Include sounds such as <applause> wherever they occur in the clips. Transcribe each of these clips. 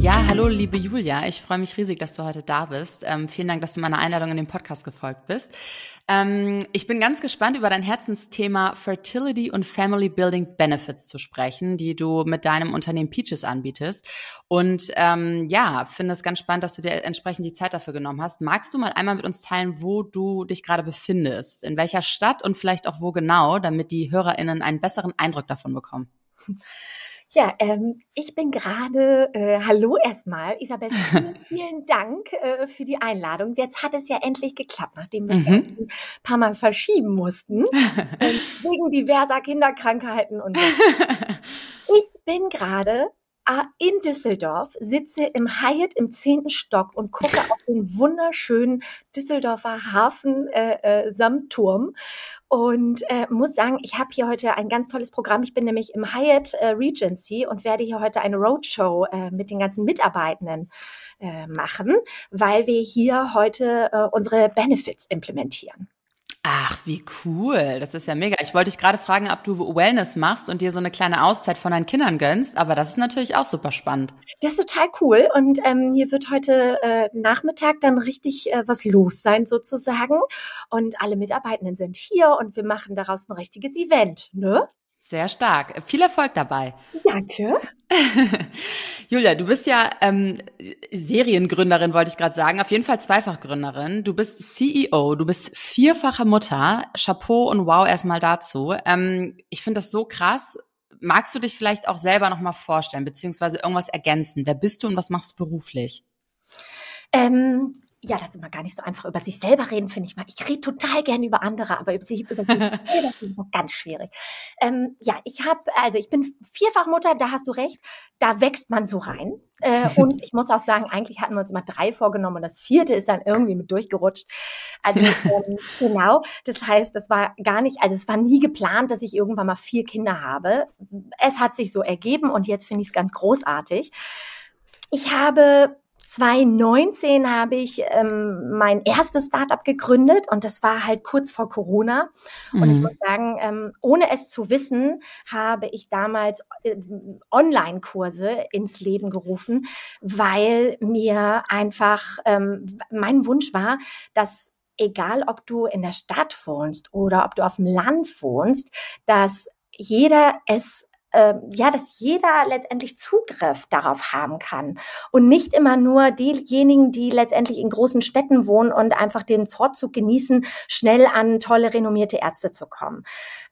Ja, hallo liebe Julia, ich freue mich riesig, dass du heute da bist. Ähm, vielen Dank, dass du meiner Einladung in den Podcast gefolgt bist. Ähm, ich bin ganz gespannt, über dein Herzensthema Fertility und Family Building Benefits zu sprechen, die du mit deinem Unternehmen Peaches anbietest. Und ähm, ja, finde es ganz spannend, dass du dir entsprechend die Zeit dafür genommen hast. Magst du mal einmal mit uns teilen, wo du dich gerade befindest? In welcher Stadt und vielleicht auch wo genau, damit die HörerInnen einen besseren Eindruck davon bekommen? <laughs> Ja, ähm, ich bin gerade, äh, hallo erstmal, Isabel, vielen, <laughs> vielen Dank äh, für die Einladung. Jetzt hat es ja endlich geklappt, nachdem wir es mhm. ein paar Mal verschieben mussten, äh, <laughs> wegen diverser Kinderkrankheiten und so. Ich bin gerade äh, in Düsseldorf, sitze im Hyatt im zehnten Stock und gucke auf den wunderschönen Düsseldorfer Hafen äh, äh, samt Turm und äh, muss sagen, ich habe hier heute ein ganz tolles Programm. Ich bin nämlich im Hyatt äh, Regency und werde hier heute eine Roadshow äh, mit den ganzen Mitarbeitenden äh, machen, weil wir hier heute äh, unsere Benefits implementieren. Ach, wie cool. Das ist ja mega. Ich wollte dich gerade fragen, ob du Wellness machst und dir so eine kleine Auszeit von deinen Kindern gönnst, aber das ist natürlich auch super spannend. Das ist total cool und ähm, hier wird heute äh, Nachmittag dann richtig äh, was los sein sozusagen und alle Mitarbeitenden sind hier und wir machen daraus ein richtiges Event, ne? Sehr stark. Viel Erfolg dabei. Danke. <laughs> Julia, du bist ja ähm, Seriengründerin, wollte ich gerade sagen. Auf jeden Fall Zweifachgründerin. Du bist CEO, du bist vierfache Mutter. Chapeau und wow erstmal dazu. Ähm, ich finde das so krass. Magst du dich vielleicht auch selber nochmal vorstellen, beziehungsweise irgendwas ergänzen? Wer bist du und was machst du beruflich? Ähm, ja, das ist immer gar nicht so einfach. Über sich selber reden, finde ich mal. Ich rede total gerne über andere, aber über sich, über sich <laughs> selber finde ich mal ganz schwierig. Ähm, ja, ich habe, also ich bin Vierfachmutter, da hast du recht. Da wächst man so rein. Äh, <laughs> und ich muss auch sagen, eigentlich hatten wir uns immer drei vorgenommen und das vierte ist dann irgendwie mit durchgerutscht. Also <laughs> ähm, genau, das heißt, das war gar nicht, also es war nie geplant, dass ich irgendwann mal vier Kinder habe. Es hat sich so ergeben und jetzt finde ich es ganz großartig. Ich habe 2019 habe ich ähm, mein erstes Startup gegründet und das war halt kurz vor Corona. Mhm. Und ich mhm. muss sagen, ähm, ohne es zu wissen, habe ich damals äh, Online-Kurse ins Leben gerufen, weil mir einfach ähm, mein Wunsch war, dass egal ob du in der Stadt wohnst oder ob du auf dem Land wohnst, dass jeder es äh, ja, dass jeder letztendlich Zugriff darauf haben kann und nicht immer nur diejenigen, die letztendlich in großen Städten wohnen und einfach den Vorzug genießen, schnell an tolle renommierte Ärzte zu kommen.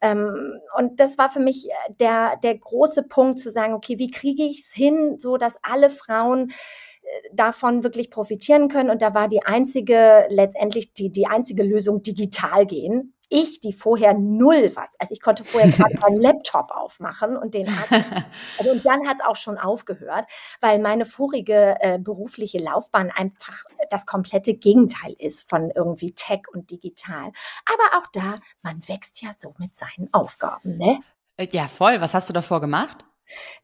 Ähm, und das war für mich äh, der der große Punkt zu sagen, okay, wie kriege ich es hin, so dass alle Frauen äh, davon wirklich profitieren können. Und da war die einzige, letztendlich die, die einzige Lösung digital gehen ich, die vorher null was, also ich konnte vorher <laughs> gerade meinen Laptop aufmachen und den <laughs> also und dann hat es auch schon aufgehört, weil meine vorige äh, berufliche Laufbahn einfach das komplette Gegenteil ist von irgendwie Tech und digital. Aber auch da, man wächst ja so mit seinen Aufgaben, ne? Äh, ja, voll. Was hast du davor gemacht?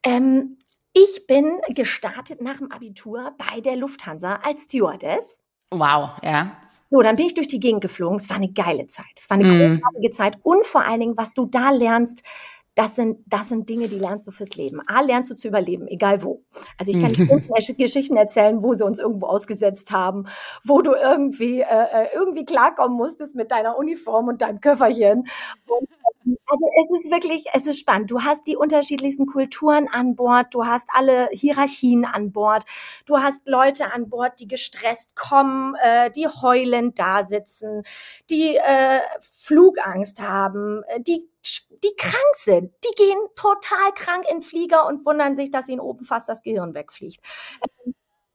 Ähm, ich bin gestartet nach dem Abitur bei der Lufthansa als Stewardess. Wow, ja. So, dann bin ich durch die Gegend geflogen. Es war eine geile Zeit. Es war eine mm. großartige Zeit. Und vor allen Dingen, was du da lernst, das sind, das sind Dinge, die lernst du fürs Leben. A, lernst du zu überleben, egal wo. Also ich kann dir Geschichten erzählen, wo sie uns irgendwo ausgesetzt haben, wo du irgendwie, äh, äh, irgendwie klarkommen musstest mit deiner Uniform und deinem Köfferchen. Und also es ist wirklich, es ist spannend. Du hast die unterschiedlichsten Kulturen an Bord, du hast alle Hierarchien an Bord, du hast Leute an Bord, die gestresst kommen, äh, die heulend da sitzen, die äh, Flugangst haben, äh, die die krank sind. Die gehen total krank in Flieger und wundern sich, dass ihnen oben fast das Gehirn wegfliegt.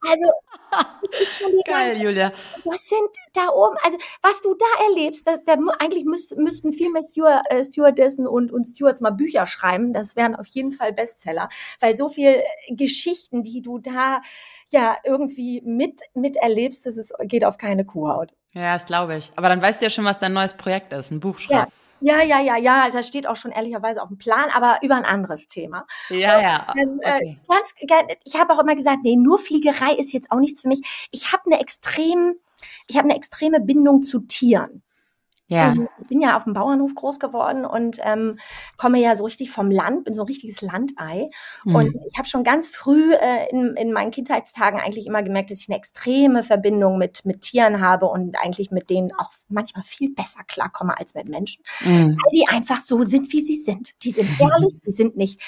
Also, <laughs> Geil, Julia. Was sind da oben, also was du da erlebst, das, da, eigentlich müsst, müssten viel mehr Steward, äh, Stewardessen und, und Stewards mal Bücher schreiben. Das wären auf jeden Fall Bestseller, weil so viel Geschichten, die du da ja irgendwie mit miterlebst, das ist, geht auf keine Kuhhaut. Ja, das glaube ich. Aber dann weißt du ja schon, was dein neues Projekt ist, ein Buch schreiben. Ja. Ja, ja, ja, ja, das steht auch schon ehrlicherweise auf dem Plan, aber über ein anderes Thema. Ja, ja. Ähm, äh, okay. ganz, ich habe auch immer gesagt, nee, nur Fliegerei ist jetzt auch nichts für mich. Ich habe eine extrem, ich habe eine extreme Bindung zu Tieren. Ja. Ähm, ich bin ja auf dem Bauernhof groß geworden und ähm, komme ja so richtig vom Land, bin so ein richtiges Landei. Mhm. Und ich habe schon ganz früh äh, in, in meinen Kindheitstagen eigentlich immer gemerkt, dass ich eine extreme Verbindung mit, mit Tieren habe und eigentlich mit denen auch manchmal viel besser klarkomme als mit Menschen. Mhm. Weil die einfach so sind, wie sie sind. Die sind ehrlich, <laughs> die sind nicht,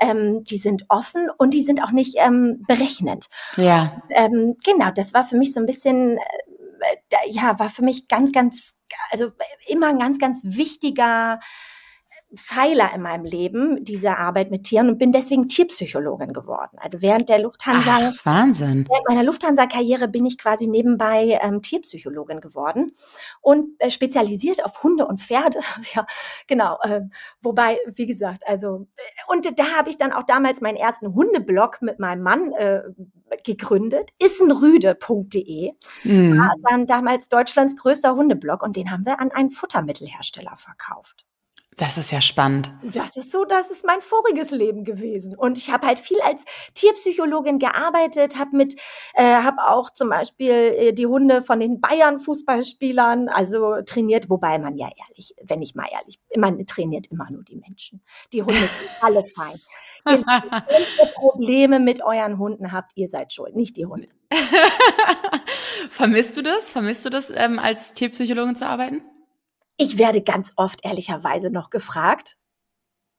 ähm, die sind offen und die sind auch nicht ähm, berechnend. Ja. Und, ähm, genau, das war für mich so ein bisschen, äh, ja, war für mich ganz, ganz also immer ein ganz, ganz wichtiger Pfeiler in meinem Leben, diese Arbeit mit Tieren und bin deswegen Tierpsychologin geworden. Also während der Lufthansa, Ach, Wahnsinn. während meiner Lufthansa-Karriere bin ich quasi nebenbei ähm, Tierpsychologin geworden und äh, spezialisiert auf Hunde und Pferde. <laughs> ja, genau. Äh, wobei, wie gesagt, also und da habe ich dann auch damals meinen ersten Hundeblog mit meinem Mann äh, gegründet, issenrüde.de. Mhm. War dann damals Deutschlands größter Hundeblog und den haben wir an einen Futtermittelhersteller verkauft. Das ist ja spannend. Das ist so, das ist mein voriges Leben gewesen. Und ich habe halt viel als Tierpsychologin gearbeitet, habe mit, äh, habe auch zum Beispiel äh, die Hunde von den Bayern-Fußballspielern, also trainiert, wobei man ja ehrlich, wenn ich mal ehrlich, man trainiert immer nur die Menschen. Die Hunde sind <laughs> alle fein. Ihr Probleme mit euren Hunden habt, ihr seid schuld, nicht die Hunde. <laughs> Vermisst du das? Vermisst du das, ähm, als Tierpsychologin zu arbeiten? Ich werde ganz oft ehrlicherweise noch gefragt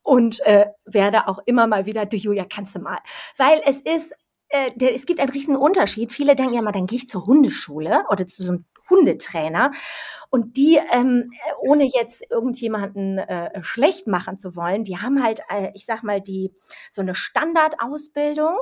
und äh, werde auch immer mal wieder, du Julia, kannst du mal. Weil es ist, äh, der, es gibt einen riesen Unterschied. Viele denken ja mal, dann gehe ich zur Hundeschule oder zu so einem Hundetrainer. Und die, ähm, ohne jetzt irgendjemanden äh, schlecht machen zu wollen, die haben halt, äh, ich sag mal, die so eine Standardausbildung.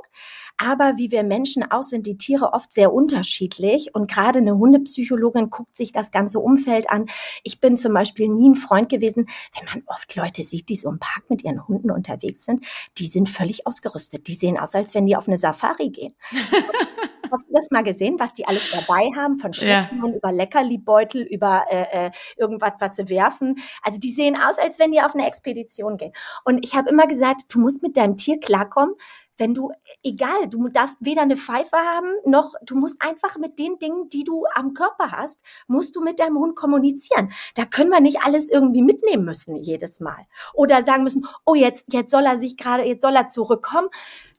Aber wie wir Menschen aus, sind die Tiere oft sehr unterschiedlich. Und gerade eine Hundepsychologin guckt sich das ganze Umfeld an. Ich bin zum Beispiel nie ein Freund gewesen, wenn man oft Leute sieht, die so im Park mit ihren Hunden unterwegs sind, die sind völlig ausgerüstet. Die sehen aus, als wenn die auf eine Safari gehen. <laughs> Hast du das mal gesehen, was die alles dabei haben? Von Schrecken ja. Über Leckerlibeutel, über äh, äh, irgendwas, was sie werfen. Also die sehen aus, als wenn die auf eine Expedition gehen. Und ich habe immer gesagt, du musst mit deinem Tier klarkommen, wenn du, egal, du darfst weder eine Pfeife haben, noch du musst einfach mit den Dingen, die du am Körper hast, musst du mit deinem Hund kommunizieren. Da können wir nicht alles irgendwie mitnehmen müssen jedes Mal. Oder sagen müssen, oh, jetzt, jetzt soll er sich gerade, jetzt soll er zurückkommen.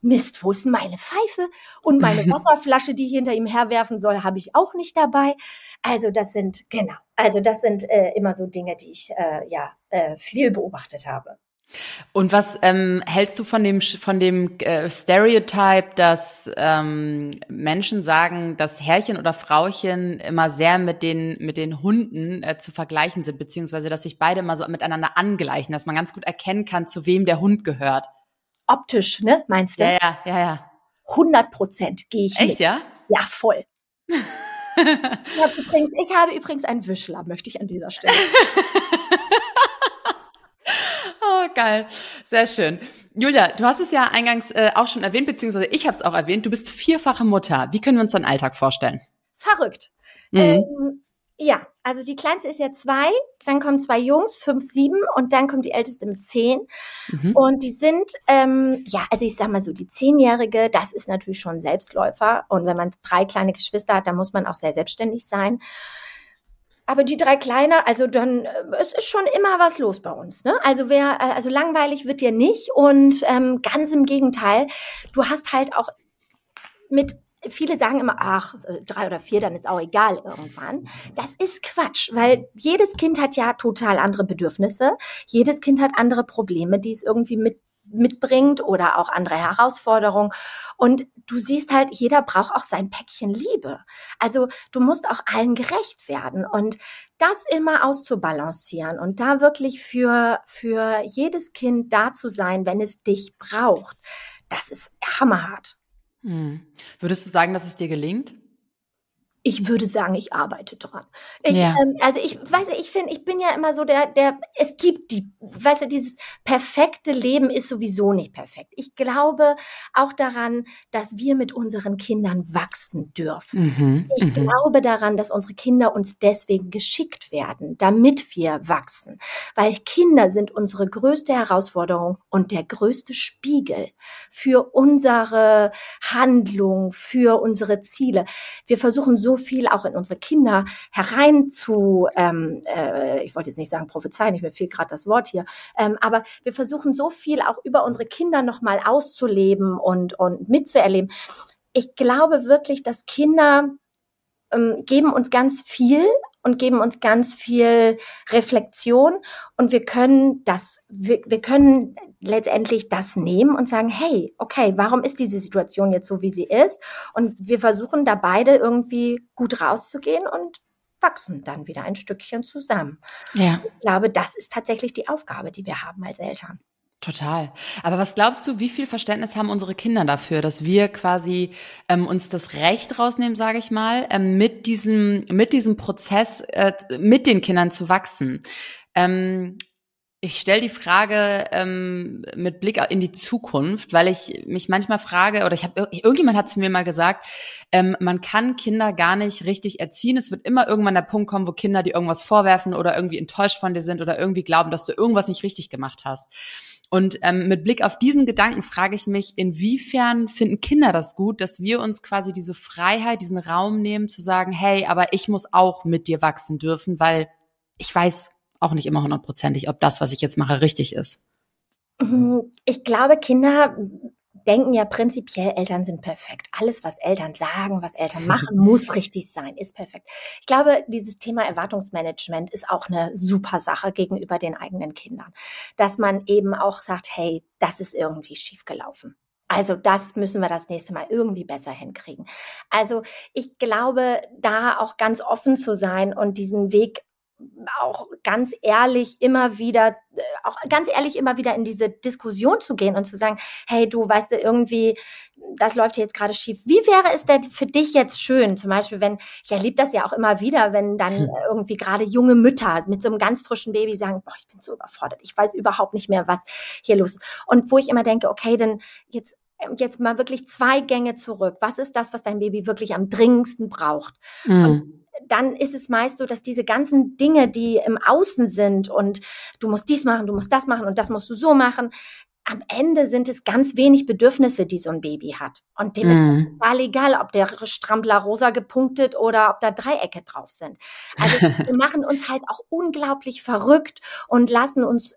Mist, wo ist meine Pfeife? Und meine <laughs> Wasserflasche, die ich hinter ihm herwerfen soll, habe ich auch nicht dabei. Also das sind, genau, also das sind äh, immer so Dinge, die ich äh, ja äh, viel beobachtet habe. Und was ähm, hältst du von dem von dem äh, Stereotype, dass ähm, Menschen sagen, dass Herrchen oder Frauchen immer sehr mit den mit den Hunden äh, zu vergleichen sind, beziehungsweise dass sich beide immer so miteinander angleichen, dass man ganz gut erkennen kann, zu wem der Hund gehört? Optisch, ne? Meinst du? Ja, ja, ja, ja. 100 Prozent gehe ich Echt, mit. ja? Ja, voll. <laughs> ich, habe übrigens, ich habe übrigens einen Wischler, möchte ich an dieser Stelle. <laughs> Geil. Sehr schön. Julia, du hast es ja eingangs äh, auch schon erwähnt, beziehungsweise ich habe es auch erwähnt. Du bist vierfache Mutter. Wie können wir uns deinen Alltag vorstellen? Verrückt. Mhm. Ähm, ja, also die kleinste ist ja zwei, dann kommen zwei Jungs, fünf, sieben und dann kommt die älteste mit zehn. Mhm. Und die sind, ähm, ja, also ich sag mal so, die Zehnjährige, das ist natürlich schon Selbstläufer. Und wenn man drei kleine Geschwister hat, dann muss man auch sehr selbstständig sein. Aber die drei Kleiner, also dann, äh, es ist schon immer was los bei uns. Ne? Also wer, äh, also langweilig wird dir nicht und ähm, ganz im Gegenteil, du hast halt auch mit viele sagen immer, ach, drei oder vier, dann ist auch egal irgendwann. Das ist Quatsch, weil jedes Kind hat ja total andere Bedürfnisse. Jedes Kind hat andere Probleme, die es irgendwie mit mitbringt oder auch andere Herausforderungen. Und du siehst halt, jeder braucht auch sein Päckchen Liebe. Also du musst auch allen gerecht werden und das immer auszubalancieren und da wirklich für, für jedes Kind da zu sein, wenn es dich braucht, das ist hammerhart. Hm. Würdest du sagen, dass es dir gelingt? Ich würde sagen, ich arbeite dran. Ich, Ja. ähm, also ich weiß, ich finde, ich bin ja immer so der, der, es gibt die, weißt du, dieses perfekte Leben ist sowieso nicht perfekt. Ich glaube auch daran, dass wir mit unseren Kindern wachsen dürfen. Mhm. Ich Mhm. glaube daran, dass unsere Kinder uns deswegen geschickt werden, damit wir wachsen. Weil Kinder sind unsere größte Herausforderung und der größte Spiegel für unsere Handlung, für unsere Ziele. Wir versuchen so viel auch in unsere Kinder herein zu, ähm, äh, ich wollte jetzt nicht sagen prophezeien, ich mir fehlt gerade das Wort hier, ähm, aber wir versuchen so viel auch über unsere Kinder nochmal auszuleben und, und mitzuerleben. Ich glaube wirklich, dass Kinder ähm, geben uns ganz viel und geben uns ganz viel Reflexion und wir können das, wir, wir können letztendlich das nehmen und sagen, hey, okay, warum ist diese Situation jetzt so, wie sie ist? Und wir versuchen da beide irgendwie gut rauszugehen und wachsen dann wieder ein Stückchen zusammen. Ja. Ich glaube, das ist tatsächlich die Aufgabe, die wir haben als Eltern. Total. Aber was glaubst du, wie viel Verständnis haben unsere Kinder dafür, dass wir quasi ähm, uns das Recht rausnehmen, sage ich mal, ähm, mit diesem mit diesem Prozess äh, mit den Kindern zu wachsen? Ähm, ich stelle die Frage ähm, mit Blick in die Zukunft, weil ich mich manchmal frage, oder ich habe irgendjemand hat zu mir mal gesagt, ähm, man kann Kinder gar nicht richtig erziehen. Es wird immer irgendwann der Punkt kommen, wo Kinder dir irgendwas vorwerfen oder irgendwie enttäuscht von dir sind oder irgendwie glauben, dass du irgendwas nicht richtig gemacht hast. Und ähm, mit Blick auf diesen Gedanken frage ich mich, inwiefern finden Kinder das gut, dass wir uns quasi diese Freiheit, diesen Raum nehmen, zu sagen, hey, aber ich muss auch mit dir wachsen dürfen, weil ich weiß auch nicht immer hundertprozentig, ob das, was ich jetzt mache, richtig ist. Ich glaube, Kinder denken ja prinzipiell, Eltern sind perfekt. Alles, was Eltern sagen, was Eltern machen, <laughs> muss richtig sein, ist perfekt. Ich glaube, dieses Thema Erwartungsmanagement ist auch eine super Sache gegenüber den eigenen Kindern. Dass man eben auch sagt, hey, das ist irgendwie schiefgelaufen. Also das müssen wir das nächste Mal irgendwie besser hinkriegen. Also ich glaube, da auch ganz offen zu sein und diesen Weg auch ganz ehrlich immer wieder, auch ganz ehrlich immer wieder in diese Diskussion zu gehen und zu sagen, hey, du weißt du, irgendwie, das läuft hier jetzt gerade schief. Wie wäre es denn für dich jetzt schön? Zum Beispiel, wenn, ich erlebe das ja auch immer wieder, wenn dann hm. irgendwie gerade junge Mütter mit so einem ganz frischen Baby sagen, boah, ich bin so überfordert, ich weiß überhaupt nicht mehr, was hier los ist. Und wo ich immer denke, okay, dann jetzt jetzt mal wirklich zwei Gänge zurück. Was ist das, was dein Baby wirklich am dringendsten braucht? Mhm. Und dann ist es meist so, dass diese ganzen Dinge, die im Außen sind und du musst dies machen, du musst das machen und das musst du so machen, am Ende sind es ganz wenig Bedürfnisse, die so ein Baby hat. Und dem mm. ist total egal, ob der Strampler rosa gepunktet oder ob da Dreiecke drauf sind. Also wir <laughs> machen uns halt auch unglaublich verrückt und lassen uns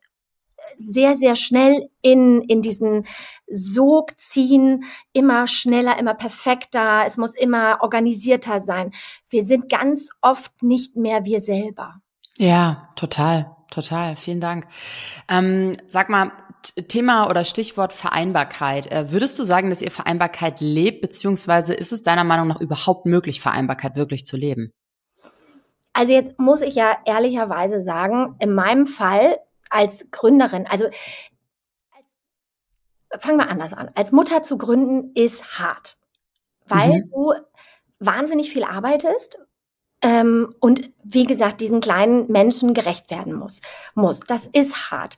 sehr, sehr schnell in, in diesen Sog ziehen, immer schneller, immer perfekter, es muss immer organisierter sein. Wir sind ganz oft nicht mehr wir selber. Ja, total, total. Vielen Dank. Ähm, sag mal, Thema oder Stichwort Vereinbarkeit. Äh, würdest du sagen, dass ihr Vereinbarkeit lebt, beziehungsweise ist es deiner Meinung nach überhaupt möglich, Vereinbarkeit wirklich zu leben? Also jetzt muss ich ja ehrlicherweise sagen, in meinem Fall als Gründerin, also fangen wir anders an. Als Mutter zu gründen ist hart, weil mhm. du wahnsinnig viel arbeitest ähm, und wie gesagt diesen kleinen Menschen gerecht werden muss. Muss. Das ist hart.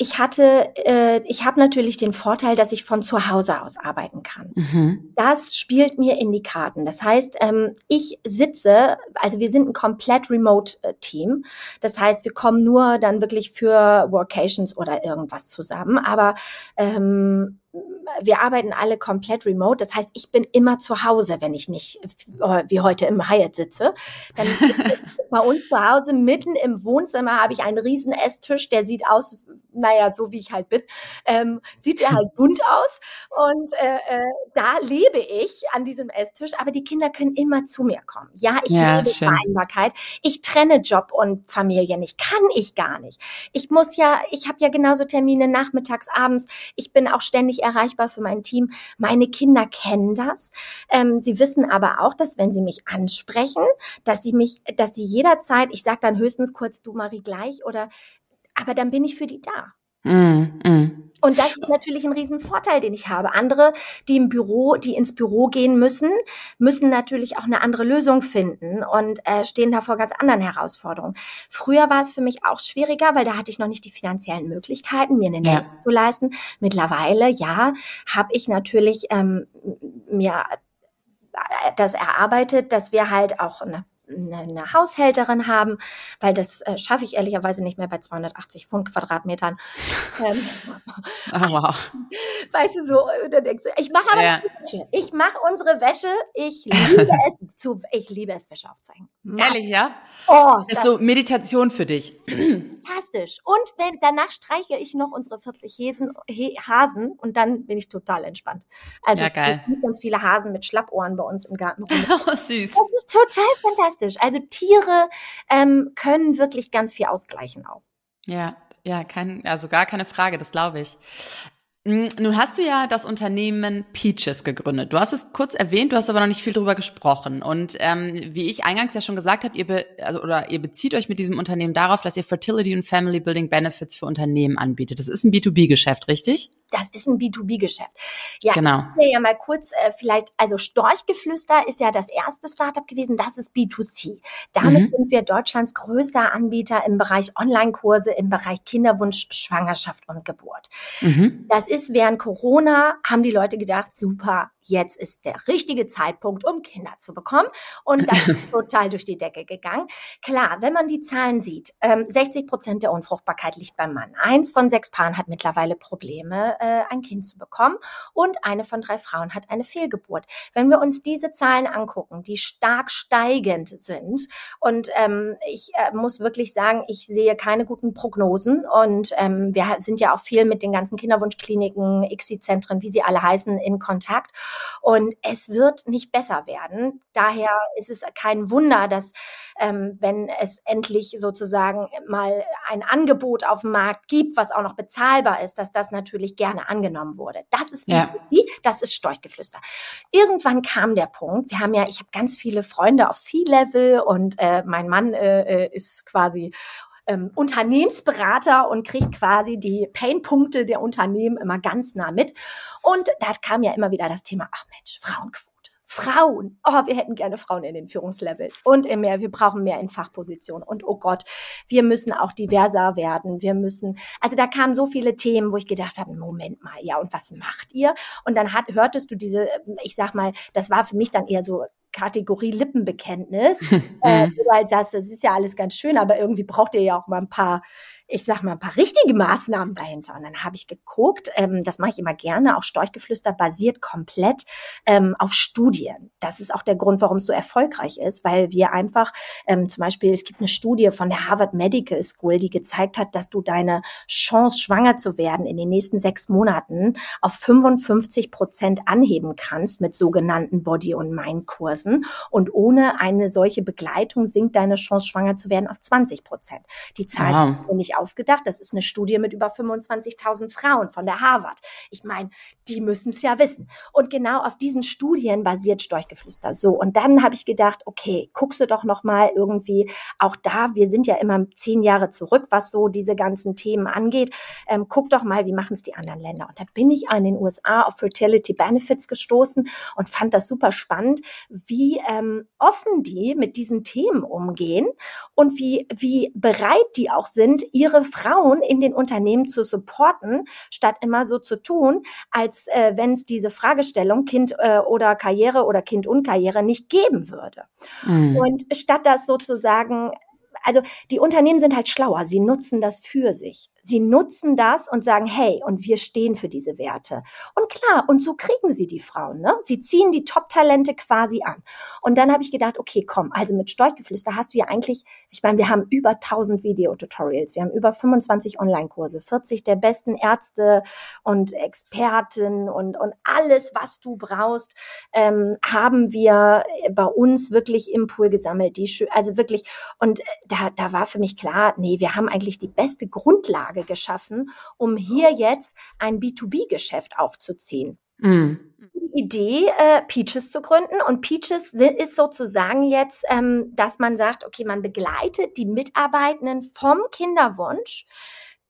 Ich hatte, äh, ich habe natürlich den Vorteil, dass ich von zu Hause aus arbeiten kann. Mhm. Das spielt mir in die Karten. Das heißt, ähm, ich sitze, also wir sind ein komplett Remote-Team. Das heißt, wir kommen nur dann wirklich für Workations oder irgendwas zusammen. Aber ähm, wir arbeiten alle komplett remote. Das heißt, ich bin immer zu Hause, wenn ich nicht äh, wie heute im Hyatt sitze. Dann <laughs> bei uns zu Hause mitten im Wohnzimmer habe ich einen riesen Esstisch, der sieht aus, naja, so wie ich halt bin, ähm, sieht er halt bunt aus. Und äh, äh, da lebe ich an diesem Esstisch, aber die Kinder können immer zu mir kommen. Ja, ich ja, liebe schön. Vereinbarkeit. Ich trenne Job und Familie nicht. Kann ich gar nicht. Ich muss ja, ich habe ja genauso Termine nachmittags, abends. Ich bin auch ständig erreichbar für mein Team. Meine Kinder kennen das. Ähm, sie wissen aber auch, dass wenn sie mich ansprechen, dass sie mich, dass sie jederzeit, ich sage dann höchstens kurz du Marie gleich oder aber dann bin ich für die da. Mm, mm. Und das ist natürlich ein Riesenvorteil, den ich habe. Andere, die im Büro, die ins Büro gehen müssen, müssen natürlich auch eine andere Lösung finden und äh, stehen da vor ganz anderen Herausforderungen. Früher war es für mich auch schwieriger, weil da hatte ich noch nicht die finanziellen Möglichkeiten, mir eine ja. zu leisten. Mittlerweile, ja, habe ich natürlich ähm, mir das erarbeitet, dass wir halt auch eine eine, eine Haushälterin haben, weil das äh, schaffe ich ehrlicherweise nicht mehr bei 280 Pfund Quadratmetern. <laughs> Ähm, oh, wow. <laughs> Weißt du so, da denkst du, ich mache aber ja. Wäsche. Ich mache unsere Wäsche. Ich <laughs> liebe es zu, ich liebe es Wäsche aufzuhängen. Ehrlich, ja? Oh, das ist so Meditation für dich. <clears throat> Fantastisch. Und wenn, danach streiche ich noch unsere 40 Häsen, Hasen und dann bin ich total entspannt. Also ja, geil. es gibt ganz viele Hasen mit Schlappohren bei uns im Garten rum. Oh, süß. Das ist total fantastisch fantastisch. Also Tiere ähm, können wirklich ganz viel ausgleichen auch. Ja, ja, kein, also gar keine Frage, das glaube ich. Hm, nun hast du ja das Unternehmen Peaches gegründet. Du hast es kurz erwähnt, du hast aber noch nicht viel drüber gesprochen. Und ähm, wie ich eingangs ja schon gesagt habe, ihr be also, oder ihr bezieht euch mit diesem Unternehmen darauf, dass ihr Fertility und Family Building Benefits für Unternehmen anbietet. Das ist ein B2B-Geschäft, richtig? Das ist ein B2B-Geschäft. Ja, genau. Ich ja mal kurz äh, vielleicht, also Storchgeflüster ist ja das erste Startup gewesen, das ist B2C. Damit mhm. sind wir Deutschlands größter Anbieter im Bereich Online-Kurse, im Bereich Kinderwunsch, Schwangerschaft und Geburt. Mhm. Das ist während Corona, haben die Leute gedacht, super, jetzt ist der richtige Zeitpunkt, um Kinder zu bekommen. Und das ist <laughs> total durch die Decke gegangen. Klar, wenn man die Zahlen sieht, ähm, 60 Prozent der Unfruchtbarkeit liegt beim Mann. Eins von sechs Paaren hat mittlerweile Probleme, äh, ein Kind zu bekommen. Und eine von drei Frauen hat eine Fehlgeburt. Wenn wir uns diese Zahlen angucken, die stark steigend sind, und ähm, ich äh, muss wirklich sagen, ich sehe keine guten Prognosen. Und ähm, wir sind ja auch viel mit den ganzen Kinderwunschkliniken, ICSI-Zentren, wie sie alle heißen, in Kontakt. Und es wird nicht besser werden. Daher ist es kein Wunder, dass ähm, wenn es endlich sozusagen mal ein Angebot auf dem Markt gibt, was auch noch bezahlbar ist, dass das natürlich gerne angenommen wurde. Das ist ja. das ist Storchgeflüster. Irgendwann kam der Punkt, wir haben ja, ich habe ganz viele Freunde auf C-Level und äh, mein Mann äh, äh ist quasi ähm, Unternehmensberater und kriegt quasi die Painpunkte der Unternehmen immer ganz nah mit. Und da kam ja immer wieder das Thema, ach Mensch, Frauenquote. Frauen. Oh, wir hätten gerne Frauen in den Führungslevels und im mehr. Wir brauchen mehr in Fachpositionen. Und oh Gott, wir müssen auch diverser werden. Wir müssen, also da kamen so viele Themen, wo ich gedacht habe, Moment mal, ja, und was macht ihr? Und dann hat, hörtest du diese, ich sag mal, das war für mich dann eher so Kategorie Lippenbekenntnis. <laughs> äh, mhm. du halt sagst, das ist ja alles ganz schön, aber irgendwie braucht ihr ja auch mal ein paar ich sag mal, ein paar richtige Maßnahmen dahinter. Und dann habe ich geguckt, ähm, das mache ich immer gerne, auch Storchgeflüster basiert komplett ähm, auf Studien. Das ist auch der Grund, warum es so erfolgreich ist, weil wir einfach, ähm, zum Beispiel, es gibt eine Studie von der Harvard Medical School, die gezeigt hat, dass du deine Chance, schwanger zu werden, in den nächsten sechs Monaten auf 55 Prozent anheben kannst mit sogenannten Body- und Mind-Kursen. Und ohne eine solche Begleitung sinkt deine Chance, schwanger zu werden, auf 20 Prozent. Die Zahl wow. ist nicht aufgedacht. Das ist eine Studie mit über 25.000 Frauen von der Harvard. Ich meine, die müssen es ja wissen. Und genau auf diesen Studien basiert Storchgeflüster. So, und dann habe ich gedacht, okay, guckst du doch noch mal irgendwie auch da, wir sind ja immer zehn Jahre zurück, was so diese ganzen Themen angeht. Ähm, guck doch mal, wie machen es die anderen Länder. Und da bin ich an den USA auf Fertility Benefits gestoßen und fand das super spannend, wie ähm, offen die mit diesen Themen umgehen und wie, wie bereit die auch sind, ihre Frauen in den Unternehmen zu supporten, statt immer so zu tun, als äh, wenn es diese Fragestellung Kind äh, oder Karriere oder Kind und Karriere nicht geben würde. Mhm. Und statt das sozusagen also die Unternehmen sind halt schlauer, sie nutzen das für sich. Sie nutzen das und sagen, hey, und wir stehen für diese Werte. Und klar, und so kriegen sie die Frauen. Ne? Sie ziehen die Top-Talente quasi an. Und dann habe ich gedacht, okay, komm, also mit Storchgeflüster hast du ja eigentlich, ich meine, wir haben über 1000 Videotutorials, wir haben über 25 Online-Kurse, 40 der besten Ärzte und Experten und, und alles, was du brauchst, ähm, haben wir bei uns wirklich im Pool gesammelt. Die, also wirklich, und äh, da, da war für mich klar, nee, wir haben eigentlich die beste Grundlage Grundlage geschaffen, um hier jetzt ein B2B-Geschäft aufzuziehen. Mhm. Die Idee, äh, Peaches zu gründen. Und Peaches ist sozusagen jetzt, ähm, dass man sagt, okay, man begleitet die Mitarbeitenden vom Kinderwunsch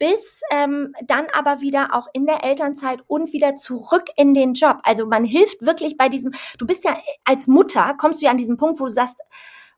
bis ähm, dann aber wieder auch in der Elternzeit und wieder zurück in den Job. Also man hilft wirklich bei diesem, du bist ja als Mutter, kommst du ja an diesen Punkt, wo du sagst,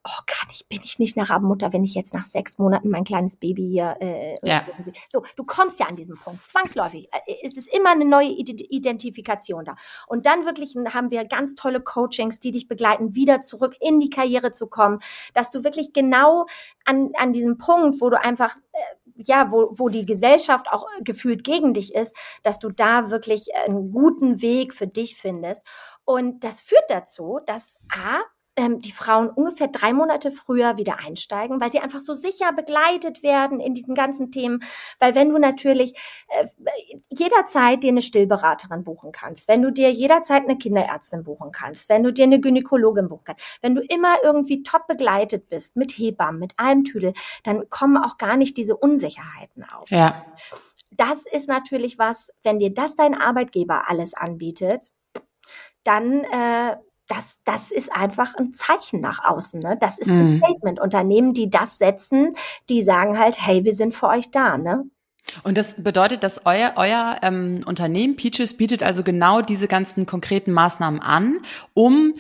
oh, kann ich, bin ich nicht eine Rabenmutter, wenn ich jetzt nach sechs Monaten mein kleines Baby hier. Äh, ja. So, du kommst ja an diesen Punkt. Zwangsläufig. Äh, es ist immer eine neue Identifikation da. Und dann wirklich haben wir ganz tolle Coachings, die dich begleiten, wieder zurück in die Karriere zu kommen, dass du wirklich genau an, an diesem Punkt, wo du einfach, äh, ja, wo, wo die Gesellschaft auch gefühlt gegen dich ist, dass du da wirklich einen guten Weg für dich findest. Und das führt dazu, dass A, ähm, die Frauen ungefähr drei Monate früher wieder einsteigen, weil sie einfach so sicher begleitet werden in diesen ganzen Themen. Weil wenn du natürlich äh, jederzeit dir eine Stillberaterin buchen kannst, wenn du dir jederzeit eine Kinderärztin buchen kannst, wenn du dir eine Gynäkologin buchen kannst, wenn du immer irgendwie top begleitet bist mit Hebammen, mit allem Tüdel, dann kommen auch gar nicht diese Unsicherheiten auf. Ja. Das ist natürlich was, wenn dir das dein Arbeitgeber alles anbietet, dann äh, das, das ist einfach ein Zeichen nach außen. Ne? Das ist ein mhm. Statement. Unternehmen, die das setzen, die sagen halt, hey, wir sind für euch da. Ne? Und das bedeutet, dass euer, euer ähm, Unternehmen Peaches bietet also genau diese ganzen konkreten Maßnahmen an, um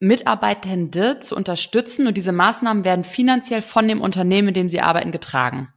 Mitarbeitende zu unterstützen. Und diese Maßnahmen werden finanziell von dem Unternehmen, in dem sie arbeiten, getragen.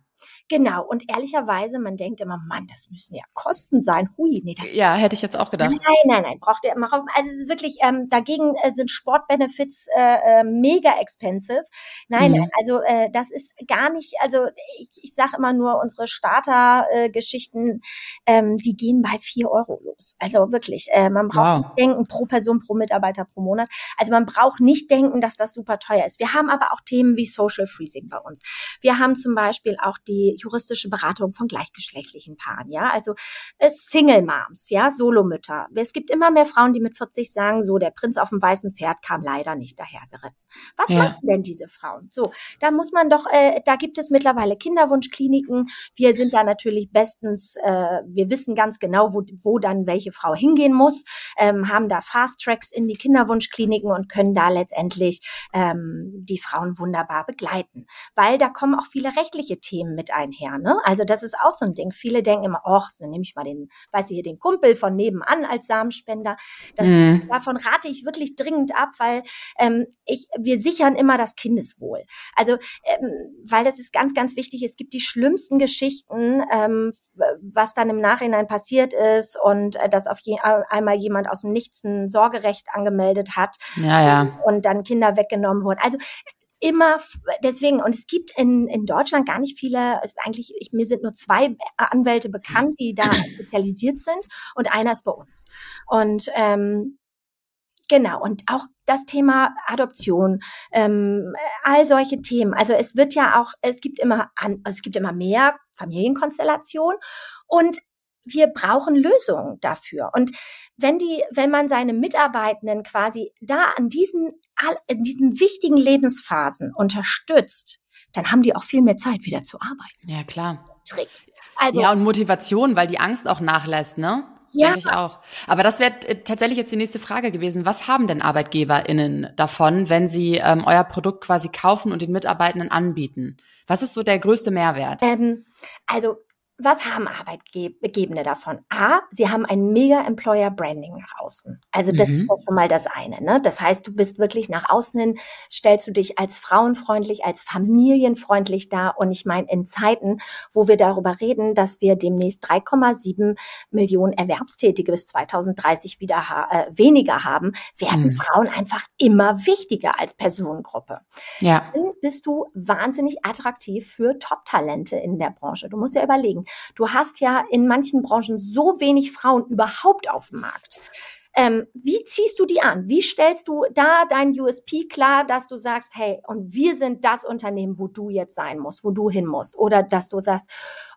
Genau, und ehrlicherweise, man denkt immer, Mann, das müssen ja Kosten sein. Hui, nee, das Ja, hätte ich jetzt auch gedacht. Nein, nein, nein, braucht ihr immer. Also es ist wirklich, ähm, dagegen äh, sind Sportbenefits äh, äh, mega expensive. Nein, mhm. also äh, das ist gar nicht, also ich, ich sage immer nur, unsere Starter-Geschichten, äh, ähm, die gehen bei vier Euro los. Also wirklich, äh, man braucht wow. nicht denken pro Person, pro Mitarbeiter pro Monat. Also man braucht nicht denken, dass das super teuer ist. Wir haben aber auch Themen wie Social Freezing bei uns. Wir haben zum Beispiel auch die juristische Beratung von gleichgeschlechtlichen Paaren, ja, also äh, Single Moms, ja, Solomütter. Es gibt immer mehr Frauen, die mit 40 sagen, so der Prinz auf dem weißen Pferd kam leider nicht dahergeritten. Was ja. machen denn diese Frauen? So, da muss man doch, äh, da gibt es mittlerweile Kinderwunschkliniken. Wir sind da natürlich bestens, äh, wir wissen ganz genau, wo, wo dann welche Frau hingehen muss, ähm, haben da Fast Tracks in die Kinderwunschkliniken und können da letztendlich ähm, die Frauen wunderbar begleiten, weil da kommen auch viele rechtliche Themen mit ein einher. Ne? Also das ist auch so ein Ding. Viele denken immer, ach, dann nehme ich mal den, weiß ich hier, den Kumpel von nebenan als Samenspender. Das, mhm. Davon rate ich wirklich dringend ab, weil ähm, ich, wir sichern immer das Kindeswohl. Also, ähm, weil das ist ganz, ganz wichtig. Es gibt die schlimmsten Geschichten, ähm, was dann im Nachhinein passiert ist und äh, dass auf je, einmal jemand aus dem Nichts ein Sorgerecht angemeldet hat ja, ja. und dann Kinder weggenommen wurden. Also immer deswegen und es gibt in, in Deutschland gar nicht viele also eigentlich ich, mir sind nur zwei Anwälte bekannt die da <clears throat> spezialisiert sind und einer ist bei uns und ähm, Genau, und auch das Thema Adoption, ähm, all solche Themen. Also es wird ja auch, es gibt immer an, also es gibt immer mehr Familienkonstellationen und wir brauchen Lösungen dafür. Und wenn die, wenn man seine Mitarbeitenden quasi da an diesen, in diesen wichtigen Lebensphasen unterstützt, dann haben die auch viel mehr Zeit, wieder zu arbeiten. Ja, klar. Trick. Also, ja, und Motivation, weil die Angst auch nachlässt, ne? Ja. Denke ich auch. Aber das wäre äh, tatsächlich jetzt die nächste Frage gewesen. Was haben denn ArbeitgeberInnen davon, wenn sie ähm, euer Produkt quasi kaufen und den Mitarbeitenden anbieten? Was ist so der größte Mehrwert? Ähm, also was haben Arbeitgebende davon? A, sie haben ein mega Employer Branding nach außen. Also das mhm. ist schon mal das eine. Ne? Das heißt, du bist wirklich nach außen hin, stellst du dich als frauenfreundlich, als familienfreundlich dar. Und ich meine, in Zeiten, wo wir darüber reden, dass wir demnächst 3,7 Millionen Erwerbstätige bis 2030 wieder ha äh, weniger haben, werden mhm. Frauen einfach immer wichtiger als Personengruppe. Ja. Dann bist du wahnsinnig attraktiv für Top-Talente in der Branche. Du musst ja überlegen, Du hast ja in manchen Branchen so wenig Frauen überhaupt auf dem Markt. Ähm, wie ziehst du die an? Wie stellst du da dein USP klar, dass du sagst, hey, und wir sind das Unternehmen, wo du jetzt sein musst, wo du hin musst? Oder dass du sagst,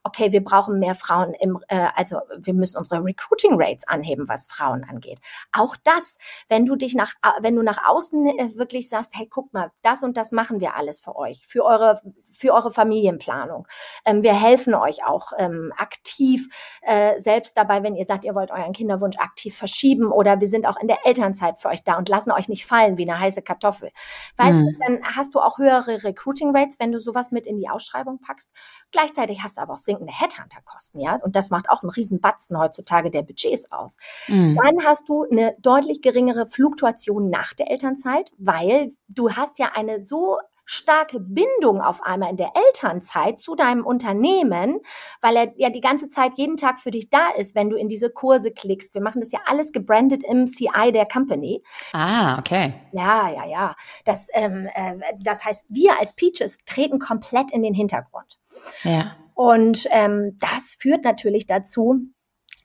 okay, wir brauchen mehr Frauen im, äh, also wir müssen unsere Recruiting Rates anheben, was Frauen angeht. Auch das, wenn du dich nach, äh, wenn du nach außen äh, wirklich sagst, hey, guck mal, das und das machen wir alles für euch, für eure, für eure Familienplanung. Ähm, wir helfen euch auch ähm, aktiv äh, selbst dabei, wenn ihr sagt, ihr wollt euren Kinderwunsch aktiv verschieben oder wir sind auch in der Elternzeit für euch da und lassen euch nicht fallen wie eine heiße Kartoffel. Weißt mhm. du, dann hast du auch höhere Recruiting Rates, wenn du sowas mit in die Ausschreibung packst. Gleichzeitig hast du aber auch stinkende Headhunter kosten, ja. Und das macht auch einen riesen Batzen heutzutage der Budgets aus. Mhm. Dann hast du eine deutlich geringere Fluktuation nach der Elternzeit, weil du hast ja eine so starke Bindung auf einmal in der Elternzeit zu deinem Unternehmen, weil er ja die ganze Zeit jeden Tag für dich da ist, wenn du in diese Kurse klickst. Wir machen das ja alles gebrandet im CI der Company. Ah, okay. Ja, ja, ja. Das, ähm, äh, das heißt, wir als Peaches treten komplett in den Hintergrund. Ja. Und ähm, das führt natürlich dazu,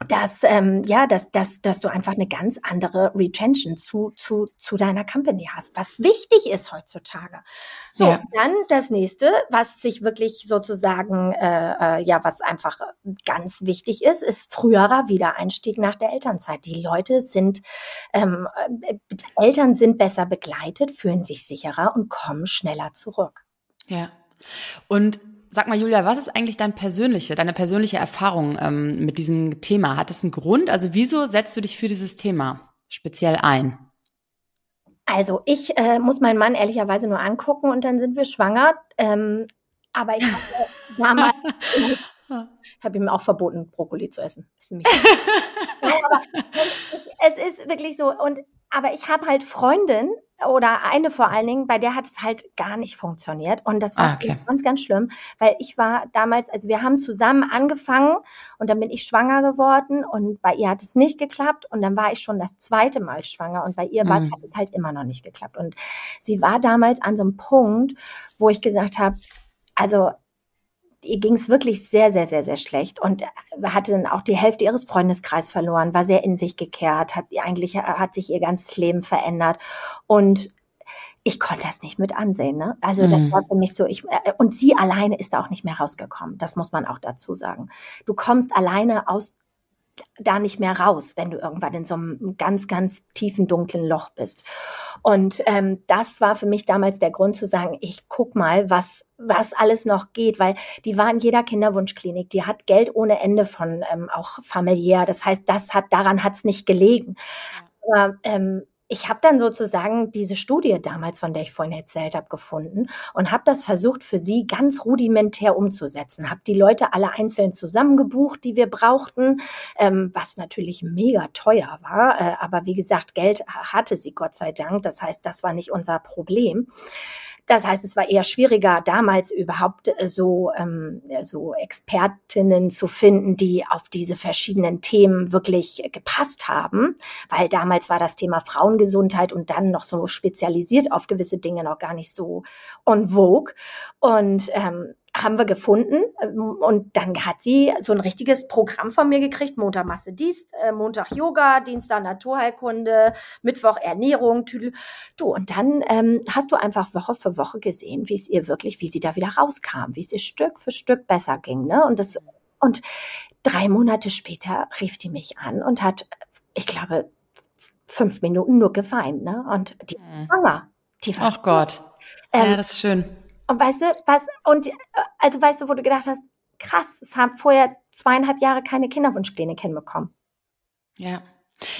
dass ähm, ja, dass, dass, dass du einfach eine ganz andere Retention zu, zu, zu deiner Company hast, was wichtig ist heutzutage. So, ja. dann das nächste, was sich wirklich sozusagen, äh, äh, ja, was einfach ganz wichtig ist, ist früherer Wiedereinstieg nach der Elternzeit. Die Leute sind, ähm, äh, Eltern sind besser begleitet, fühlen sich sicherer und kommen schneller zurück. Ja. Und Sag mal, Julia, was ist eigentlich dein persönliche, deine persönliche Erfahrung ähm, mit diesem Thema? Hat es einen Grund? Also wieso setzt du dich für dieses Thema speziell ein? Also ich äh, muss meinen Mann ehrlicherweise nur angucken und dann sind wir schwanger. Ähm, aber ich habe <laughs> damals, ich habe ihm auch verboten, Brokkoli zu essen. Das ist <laughs> aber es ist wirklich so. Und aber ich habe halt Freundin oder eine vor allen Dingen, bei der hat es halt gar nicht funktioniert. Und das war ah, okay. ganz, ganz schlimm, weil ich war damals, also wir haben zusammen angefangen und dann bin ich schwanger geworden und bei ihr hat es nicht geklappt und dann war ich schon das zweite Mal schwanger und bei ihr mhm. war, hat es halt immer noch nicht geklappt. Und sie war damals an so einem Punkt, wo ich gesagt habe, also ihr ging es wirklich sehr, sehr, sehr, sehr schlecht und hatte dann auch die Hälfte ihres Freundeskreises verloren, war sehr in sich gekehrt, hat eigentlich hat sich ihr ganzes Leben verändert und ich konnte das nicht mit ansehen. Ne? Also das mhm. war für mich so, ich, äh, und sie alleine ist auch nicht mehr rausgekommen. Das muss man auch dazu sagen. Du kommst alleine aus da nicht mehr raus, wenn du irgendwann in so einem ganz, ganz tiefen, dunklen Loch bist. Und ähm, das war für mich damals der Grund zu sagen, ich guck mal, was, was alles noch geht, weil die war in jeder Kinderwunschklinik, die hat Geld ohne Ende von ähm, auch familiär. Das heißt, das hat, daran hat's nicht gelegen. Aber ähm, ich habe dann sozusagen diese Studie damals, von der ich vorhin erzählt habe, gefunden und habe das versucht für sie ganz rudimentär umzusetzen. Habe die Leute alle einzeln zusammengebucht, die wir brauchten, ähm, was natürlich mega teuer war. Äh, aber wie gesagt, Geld hatte sie Gott sei Dank. Das heißt, das war nicht unser Problem. Das heißt, es war eher schwieriger, damals überhaupt äh, so, ähm, so Expertinnen zu finden, die auf diese verschiedenen Themen wirklich gepasst haben, weil damals war das Thema Frauengesundheit und dann noch so spezialisiert auf gewisse Dinge noch gar nicht so on vogue. Und ähm, haben wir gefunden ähm, und dann hat sie so ein richtiges Programm von mir gekriegt. Montag Masse Dienst, äh, Montag Yoga, Dienstag Naturheilkunde, Mittwoch Ernährung, Tüdel. Du, und dann ähm, hast du einfach Woche für Woche gesehen, wie es ihr wirklich, wie sie da wieder rauskam, wie es ihr Stück für Stück besser ging. Ne? Und, das, und drei Monate später rief die mich an und hat, ich glaube, fünf Minuten nur geweint. Ne? Und die war schwanger. Die war Ach Gott. Ähm, ja, das ist schön. Und weißt du, was, und äh, also weißt du, wo du gedacht hast, krass, es haben vorher zweieinhalb Jahre keine Kinderwunschklinik hinbekommen. Ja.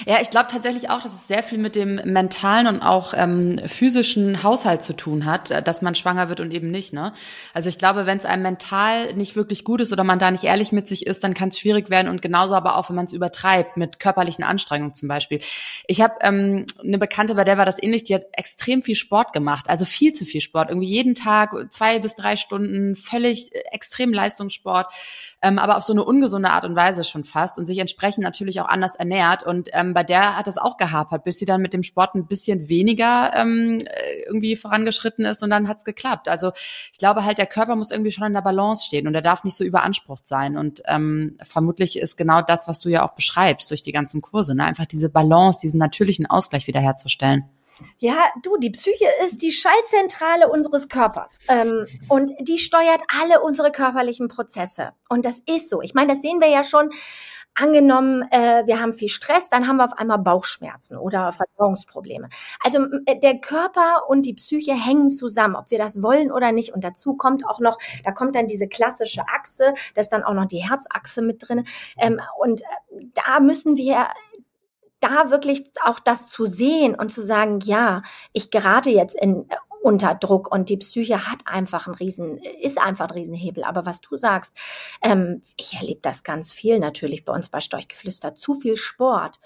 Ja, ich glaube tatsächlich auch, dass es sehr viel mit dem mentalen und auch ähm, physischen Haushalt zu tun hat, äh, dass man schwanger wird und eben nicht. Ne? Also ich glaube, wenn es einem mental nicht wirklich gut ist oder man da nicht ehrlich mit sich ist, dann kann es schwierig werden und genauso aber auch, wenn man es übertreibt mit körperlichen Anstrengungen zum Beispiel. Ich habe ähm, eine Bekannte, bei der war das ähnlich, die hat extrem viel Sport gemacht, also viel zu viel Sport, irgendwie jeden Tag zwei bis drei Stunden, völlig äh, extrem Leistungssport, ähm, aber auf so eine ungesunde Art und Weise schon fast und sich entsprechend natürlich auch anders ernährt und ähm, bei der hat das auch gehapert, bis sie dann mit dem Sport ein bisschen weniger ähm, äh, irgendwie vorangeschritten ist und dann hat's geklappt. Also ich glaube halt, der Körper muss irgendwie schon in der Balance stehen und er darf nicht so überansprucht sein. Und ähm, vermutlich ist genau das, was du ja auch beschreibst durch die ganzen Kurse, ne? einfach diese Balance, diesen natürlichen Ausgleich wiederherzustellen. Ja, du, die Psyche ist die Schaltzentrale unseres Körpers ähm, und die steuert alle unsere körperlichen Prozesse. Und das ist so. Ich meine, das sehen wir ja schon Angenommen, äh, wir haben viel Stress, dann haben wir auf einmal Bauchschmerzen oder Verdauungsprobleme. Also äh, der Körper und die Psyche hängen zusammen, ob wir das wollen oder nicht. Und dazu kommt auch noch, da kommt dann diese klassische Achse, da ist dann auch noch die Herzachse mit drin. Ähm, und äh, da müssen wir da wirklich auch das zu sehen und zu sagen, ja, ich gerate jetzt in unter Druck und die Psyche hat einfach einen riesen, ist einfach ein Riesenhebel. Aber was du sagst, ähm, ich erlebe das ganz viel natürlich bei uns bei Storchgeflüster, zu viel Sport.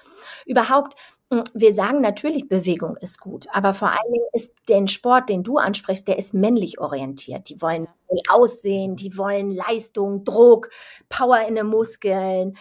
Überhaupt, hm, wir sagen natürlich, Bewegung ist gut, aber vor allen Dingen ist der Sport, den du ansprichst, der ist männlich orientiert. Die wollen aussehen, die wollen Leistung, Druck, Power in den Muskeln,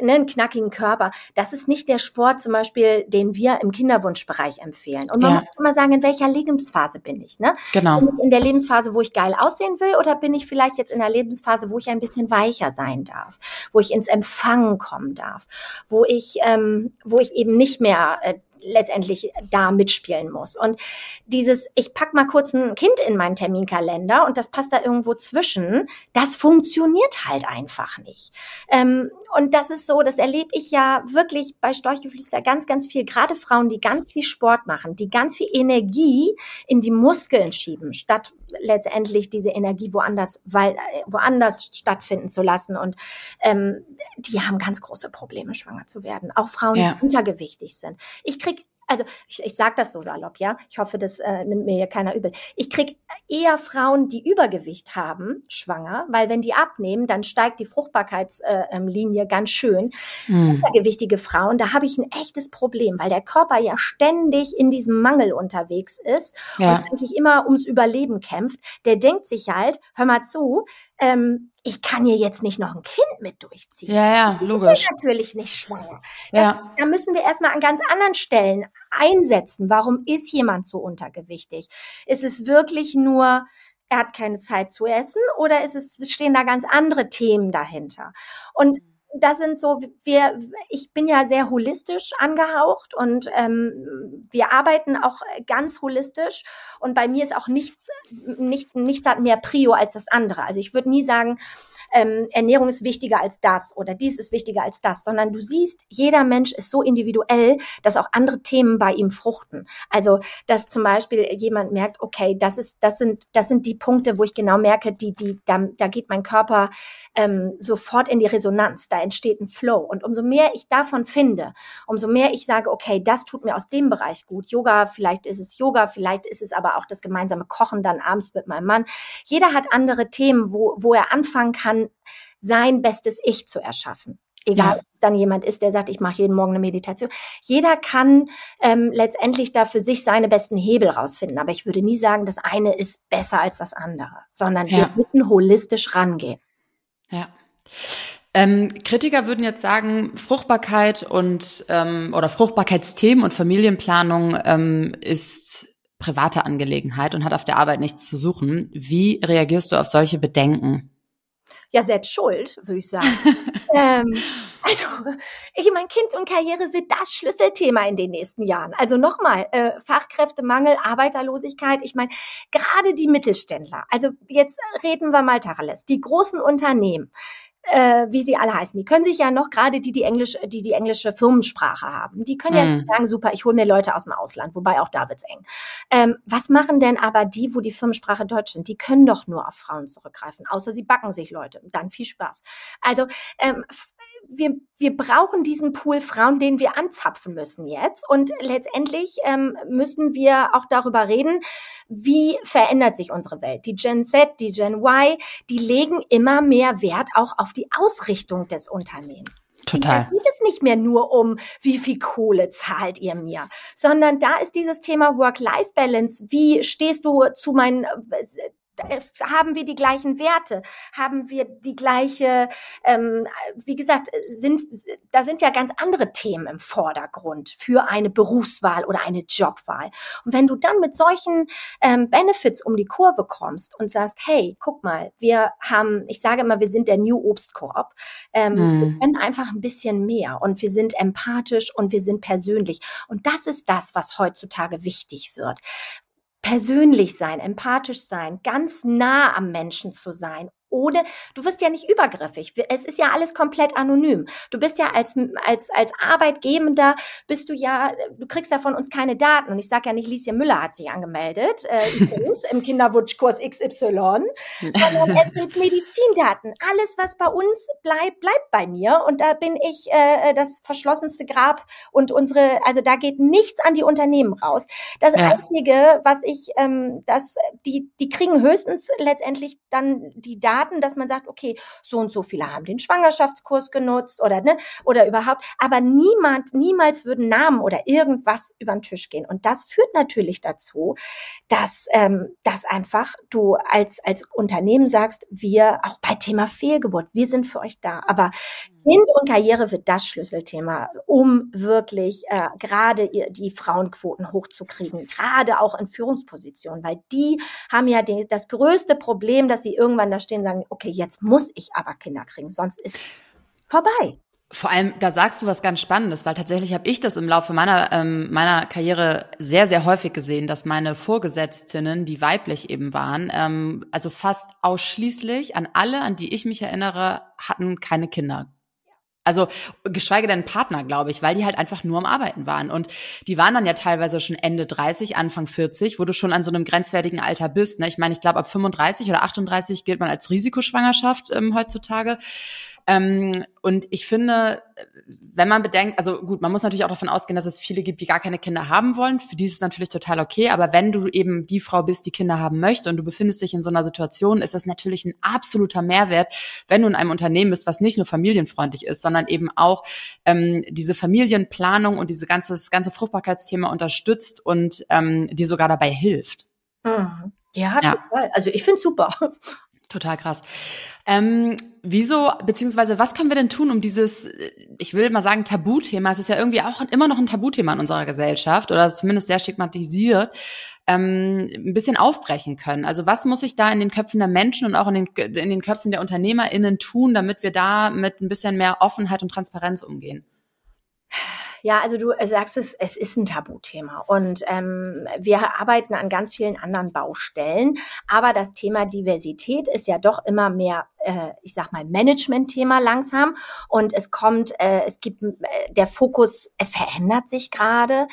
ne, einen knackigen Körper. Das ist nicht der Sport zum Beispiel, den wir im Kinderwunschbereich empfehlen. Und man ja. muss immer sagen, in welcher Lebensphase bin ich? Ne? Genau. Bin ich in der Lebensphase, wo ich geil aussehen will, oder bin ich vielleicht jetzt in der Lebensphase, wo ich ein bisschen weicher sein darf, wo ich ins Empfangen kommen darf, wo ich, ähm, wo ich eben nicht mehr äh, letztendlich da mitspielen muss. Und dieses, ich pack mal kurz ein Kind in meinen Terminkalender und das passt da irgendwo zwischen, das funktioniert halt einfach nicht. Ähm, und das ist so, das erlebe ich ja wirklich bei Storchgeflüster ganz, ganz viel. Gerade Frauen, die ganz viel Sport machen, die ganz viel Energie in die Muskeln schieben, statt letztendlich diese Energie woanders, weil, äh, woanders stattfinden zu lassen. Und ähm, die haben ganz große Probleme, schwanger zu werden. Auch Frauen, ja. die untergewichtig sind. Ich krieg also ich, ich sage das so salopp, ja. Ich hoffe, das äh, nimmt mir hier keiner übel. Ich krieg eher Frauen, die Übergewicht haben, schwanger, weil wenn die abnehmen, dann steigt die Fruchtbarkeitslinie äh, ganz schön. Mhm. Übergewichtige Frauen, da habe ich ein echtes Problem, weil der Körper ja ständig in diesem Mangel unterwegs ist ja. und eigentlich immer ums Überleben kämpft. Der denkt sich halt, hör mal zu, ähm, ich kann hier jetzt nicht noch ein Kind mit durchziehen. Ja, ja, logisch. Ich bin natürlich nicht schwanger. Das, ja. Da müssen wir erstmal an ganz anderen Stellen einsetzen. Warum ist jemand so untergewichtig? Ist es wirklich nur, er hat keine Zeit zu essen oder ist es, stehen da ganz andere Themen dahinter? Und das sind so, wir, ich bin ja sehr holistisch angehaucht und ähm, wir arbeiten auch ganz holistisch und bei mir ist auch nichts, nicht, nichts hat mehr Prio als das andere. Also ich würde nie sagen, ähm, Ernährung ist wichtiger als das oder dies ist wichtiger als das, sondern du siehst, jeder Mensch ist so individuell, dass auch andere Themen bei ihm fruchten. Also, dass zum Beispiel jemand merkt, okay, das ist, das sind, das sind die Punkte, wo ich genau merke, die, die, da, da geht mein Körper ähm, sofort in die Resonanz, da entsteht ein Flow. Und umso mehr ich davon finde, umso mehr ich sage, okay, das tut mir aus dem Bereich gut. Yoga, vielleicht ist es Yoga, vielleicht ist es aber auch das gemeinsame Kochen dann abends mit meinem Mann. Jeder hat andere Themen, wo, wo er anfangen kann, kann, sein bestes Ich zu erschaffen. Egal, ja. ob es dann jemand ist, der sagt, ich mache jeden Morgen eine Meditation. Jeder kann ähm, letztendlich da für sich seine besten Hebel rausfinden. Aber ich würde nie sagen, das eine ist besser als das andere, sondern ja. wir müssen holistisch rangehen. Ja. Ähm, Kritiker würden jetzt sagen, Fruchtbarkeit und ähm, oder Fruchtbarkeitsthemen und Familienplanung ähm, ist private Angelegenheit und hat auf der Arbeit nichts zu suchen. Wie reagierst du auf solche Bedenken? Ja selbst schuld, würde ich sagen. <laughs> ähm, also, ich mein Kind und Karriere wird das Schlüsselthema in den nächsten Jahren. Also nochmal, äh, Fachkräftemangel, Arbeiterlosigkeit. Ich meine, gerade die Mittelständler. Also jetzt reden wir mal Tacheles. Die großen Unternehmen, äh, wie sie alle heißen. Die können sich ja noch gerade die die Englisch die die englische Firmensprache haben. Die können mm. ja mhm. sagen super, ich hole mir Leute aus dem Ausland, wobei auch da wird's eng. Ähm, was machen denn aber die, wo die Firmensprache Deutsch sind? Die können doch nur auf Frauen zurückgreifen, außer sie backen sich Leute. Dann viel Spaß. Also ähm, wir, wir brauchen diesen Pool Frauen, den wir anzapfen müssen jetzt. Und letztendlich ähm, müssen wir auch darüber reden, wie verändert sich unsere Welt. Die Gen Z, die Gen Y, die legen immer mehr Wert auch auf die Ausrichtung des Unternehmens. Total. Da geht es nicht mehr nur um, wie viel Kohle zahlt ihr mir, sondern da ist dieses Thema Work-Life-Balance. Wie stehst du zu meinen äh, haben wir die gleichen Werte, haben wir die gleiche, ähm, wie gesagt, sind, da sind ja ganz andere Themen im Vordergrund für eine Berufswahl oder eine Jobwahl. Und wenn du dann mit solchen ähm, Benefits um die Kurve kommst und sagst, hey, guck mal, wir haben, ich sage immer, wir sind der New Obstkorb, ähm, mm. wir können einfach ein bisschen mehr und wir sind empathisch und wir sind persönlich. Und das ist das, was heutzutage wichtig wird persönlich sein, empathisch sein, ganz nah am Menschen zu sein, ohne, du wirst ja nicht übergriffig. Es ist ja alles komplett anonym. Du bist ja als, als, als Arbeitgebender, bist du ja, du kriegst ja von uns keine Daten. Und ich sage ja nicht, Lieschen Müller hat sich angemeldet, äh, <laughs> im Kinderwunschkurs XY, sondern es sind Medizindaten. Alles, was bei uns bleibt, bleibt bei mir. Und da bin ich äh, das verschlossenste Grab und unsere, also da geht nichts an die Unternehmen raus. Das ja. Einzige, was ich, ähm, das, die, die kriegen höchstens letztendlich dann die Daten, Daten, dass man sagt, okay, so und so viele haben den Schwangerschaftskurs genutzt oder ne oder überhaupt, aber niemand, niemals würden Namen oder irgendwas über den Tisch gehen. Und das führt natürlich dazu, dass, ähm, dass einfach du als als Unternehmen sagst, wir auch bei Thema Fehlgeburt, wir sind für euch da. Aber Kind und Karriere wird das Schlüsselthema, um wirklich äh, gerade die Frauenquoten hochzukriegen, gerade auch in Führungspositionen, weil die haben ja den, das größte Problem, dass sie irgendwann da stehen sagen, okay, jetzt muss ich aber Kinder kriegen, sonst ist vorbei. Vor allem, da sagst du was ganz Spannendes, weil tatsächlich habe ich das im Laufe meiner ähm, meiner Karriere sehr sehr häufig gesehen, dass meine Vorgesetztinnen, die weiblich eben waren, ähm, also fast ausschließlich an alle, an die ich mich erinnere, hatten keine Kinder also geschweige denn Partner, glaube ich, weil die halt einfach nur am Arbeiten waren. Und die waren dann ja teilweise schon Ende 30, Anfang 40, wo du schon an so einem grenzwertigen Alter bist. Ne? Ich meine, ich glaube, ab 35 oder 38 gilt man als Risikoschwangerschaft ähm, heutzutage. Ähm, und ich finde, wenn man bedenkt, also gut, man muss natürlich auch davon ausgehen, dass es viele gibt, die gar keine Kinder haben wollen. Für die ist es natürlich total okay. Aber wenn du eben die Frau bist, die Kinder haben möchte und du befindest dich in so einer Situation, ist das natürlich ein absoluter Mehrwert, wenn du in einem Unternehmen bist, was nicht nur familienfreundlich ist, sondern eben auch ähm, diese Familienplanung und diese ganze, das ganze Fruchtbarkeitsthema unterstützt und ähm, die sogar dabei hilft. Mhm. Ja, ja, total. Also ich finde super. Total krass. Ähm, wieso, beziehungsweise was können wir denn tun, um dieses, ich will mal sagen, Tabuthema, es ist ja irgendwie auch immer noch ein Tabuthema in unserer Gesellschaft oder zumindest sehr stigmatisiert, ähm, ein bisschen aufbrechen können. Also was muss ich da in den Köpfen der Menschen und auch in den, in den Köpfen der UnternehmerInnen tun, damit wir da mit ein bisschen mehr Offenheit und Transparenz umgehen? Ja, also du sagst es, es ist ein Tabuthema. Und ähm, wir arbeiten an ganz vielen anderen Baustellen, aber das Thema Diversität ist ja doch immer mehr, äh, ich sag mal, Management-Thema langsam. Und es kommt, äh, es gibt, äh, der Fokus äh, verändert sich gerade.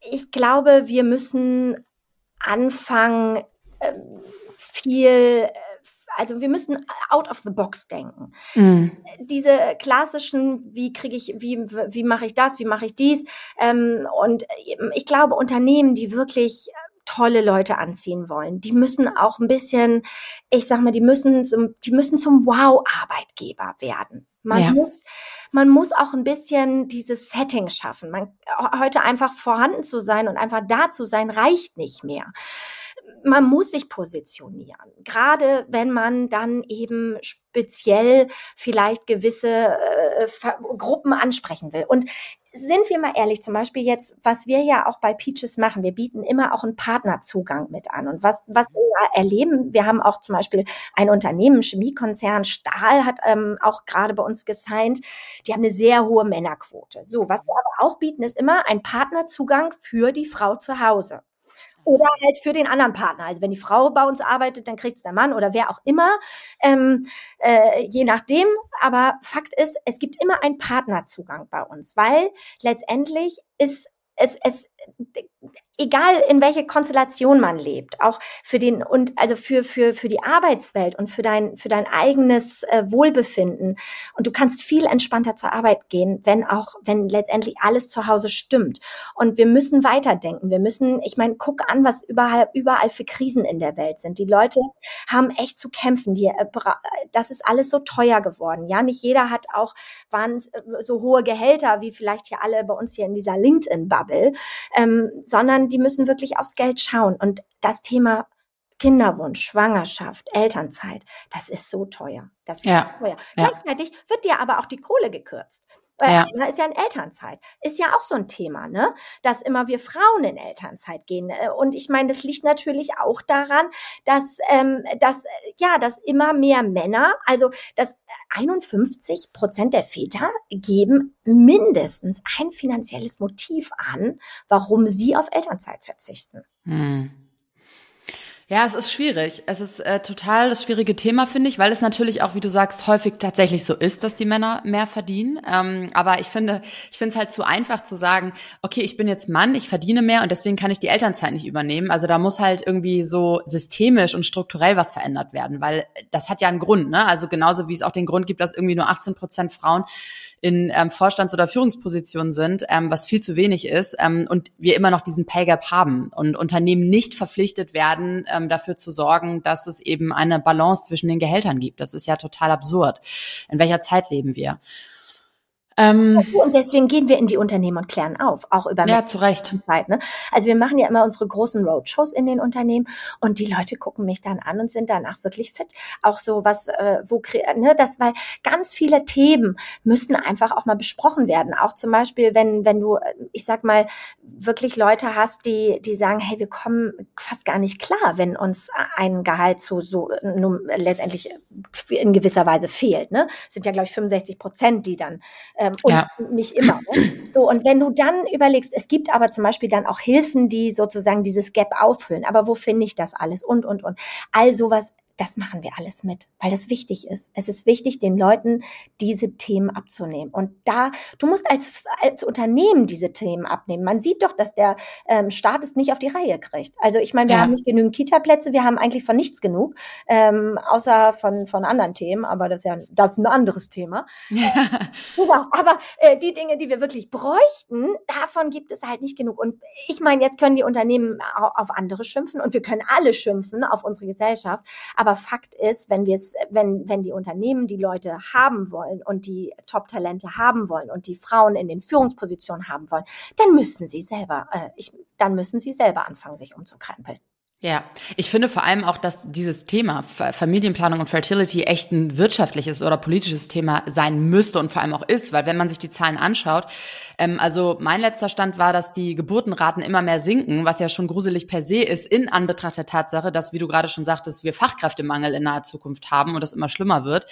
Ich glaube, wir müssen anfangen, äh, viel also wir müssen out of the box denken. Mm. Diese klassischen, wie kriege ich, wie, wie mache ich das, wie mache ich dies? Ähm, und ich glaube, Unternehmen, die wirklich tolle Leute anziehen wollen, die müssen auch ein bisschen, ich sag mal, die müssen zum, die müssen zum Wow-Arbeitgeber werden. Man ja. muss, man muss auch ein bisschen dieses Setting schaffen. Man, heute einfach vorhanden zu sein und einfach da zu sein, reicht nicht mehr man muss sich positionieren, gerade wenn man dann eben speziell vielleicht gewisse äh, Gruppen ansprechen will. Und sind wir mal ehrlich, zum Beispiel jetzt, was wir ja auch bei Peaches machen, wir bieten immer auch einen Partnerzugang mit an. Und was, was wir erleben, wir haben auch zum Beispiel ein Unternehmen, Chemiekonzern Stahl hat ähm, auch gerade bei uns gesigned, die haben eine sehr hohe Männerquote. So, was wir aber auch bieten, ist immer ein Partnerzugang für die Frau zu Hause. Oder halt für den anderen Partner. Also wenn die Frau bei uns arbeitet, dann kriegt es der Mann oder wer auch immer. Ähm, äh, je nachdem. Aber Fakt ist, es gibt immer einen Partnerzugang bei uns, weil letztendlich ist es, es, egal in welche Konstellation man lebt, auch für den und also für für für die Arbeitswelt und für dein für dein eigenes äh, Wohlbefinden und du kannst viel entspannter zur Arbeit gehen, wenn auch wenn letztendlich alles zu Hause stimmt und wir müssen weiterdenken. Wir müssen, ich meine, guck an, was überall überall für Krisen in der Welt sind. Die Leute haben echt zu kämpfen. Die, äh, das ist alles so teuer geworden. Ja, nicht jeder hat auch waren so hohe Gehälter wie vielleicht hier alle bei uns hier in dieser LinkedIn Bubble, ähm, sondern die müssen wirklich aufs Geld schauen. Und das Thema Kinderwunsch, Schwangerschaft, Elternzeit, das ist so teuer. Das ist ja. so teuer. Gleichzeitig ja. wird dir aber auch die Kohle gekürzt. Ja. einer ist ja in Elternzeit. Ist ja auch so ein Thema, ne? Dass immer wir Frauen in Elternzeit gehen. Äh, und ich meine, das liegt natürlich auch daran, dass, ähm, dass, ja, dass immer mehr Männer, also dass 51 Prozent der Väter geben mindestens ein finanzielles Motiv an, warum sie auf Elternzeit verzichten. Hm. Ja, es ist schwierig. Es ist äh, total das schwierige Thema, finde ich, weil es natürlich auch, wie du sagst, häufig tatsächlich so ist, dass die Männer mehr verdienen. Ähm, aber ich finde, ich finde es halt zu einfach zu sagen, okay, ich bin jetzt Mann, ich verdiene mehr und deswegen kann ich die Elternzeit nicht übernehmen. Also da muss halt irgendwie so systemisch und strukturell was verändert werden, weil das hat ja einen Grund. Ne? Also genauso wie es auch den Grund gibt, dass irgendwie nur 18 Prozent Frauen in ähm, Vorstands- oder Führungspositionen sind, ähm, was viel zu wenig ist ähm, und wir immer noch diesen Pay Gap haben und Unternehmen nicht verpflichtet werden, ähm, dafür zu sorgen, dass es eben eine Balance zwischen den Gehältern gibt. Das ist ja total absurd. In welcher Zeit leben wir? Ähm, und deswegen gehen wir in die Unternehmen und klären auf, auch über ja, zu Recht. Zeit, ne? Also wir machen ja immer unsere großen Roadshows in den Unternehmen und die Leute gucken mich dann an und sind danach wirklich fit. Auch so was, äh, wo ne, das, weil ganz viele Themen müssen einfach auch mal besprochen werden. Auch zum Beispiel, wenn wenn du, ich sag mal, wirklich Leute hast, die die sagen, hey, wir kommen fast gar nicht klar, wenn uns ein Gehalt so so nun, letztendlich in gewisser Weise fehlt. Ne, sind ja glaube ich 65 Prozent, die dann äh, ähm, und ja. nicht immer. Ne? So, und wenn du dann überlegst, es gibt aber zum Beispiel dann auch Hilfen, die sozusagen dieses Gap auffüllen. Aber wo finde ich das alles? Und, und, und. All sowas das machen wir alles mit, weil das wichtig ist. Es ist wichtig, den Leuten diese Themen abzunehmen. Und da, du musst als, als Unternehmen diese Themen abnehmen. Man sieht doch, dass der ähm, Staat es nicht auf die Reihe kriegt. Also ich meine, wir ja. haben nicht genügend Kita-Plätze, wir haben eigentlich von nichts genug, ähm, außer von, von anderen Themen, aber das ist ja das ist ein anderes Thema. Ja. <laughs> ja aber äh, die Dinge, die wir wirklich bräuchten, davon gibt es halt nicht genug. Und ich meine, jetzt können die Unternehmen auf andere schimpfen und wir können alle schimpfen auf unsere Gesellschaft. Aber aber Fakt ist, wenn wir es, wenn, wenn die Unternehmen die Leute haben wollen und die Top-Talente haben wollen und die Frauen in den Führungspositionen haben wollen, dann müssen sie selber, äh, ich, dann müssen sie selber anfangen, sich umzukrempeln. Ja, ich finde vor allem auch, dass dieses Thema Familienplanung und Fertility echt ein wirtschaftliches oder politisches Thema sein müsste und vor allem auch ist, weil wenn man sich die Zahlen anschaut, ähm, also mein letzter Stand war, dass die Geburtenraten immer mehr sinken, was ja schon gruselig per se ist, in Anbetracht der Tatsache, dass, wie du gerade schon sagtest, wir Fachkräftemangel in naher Zukunft haben und das immer schlimmer wird.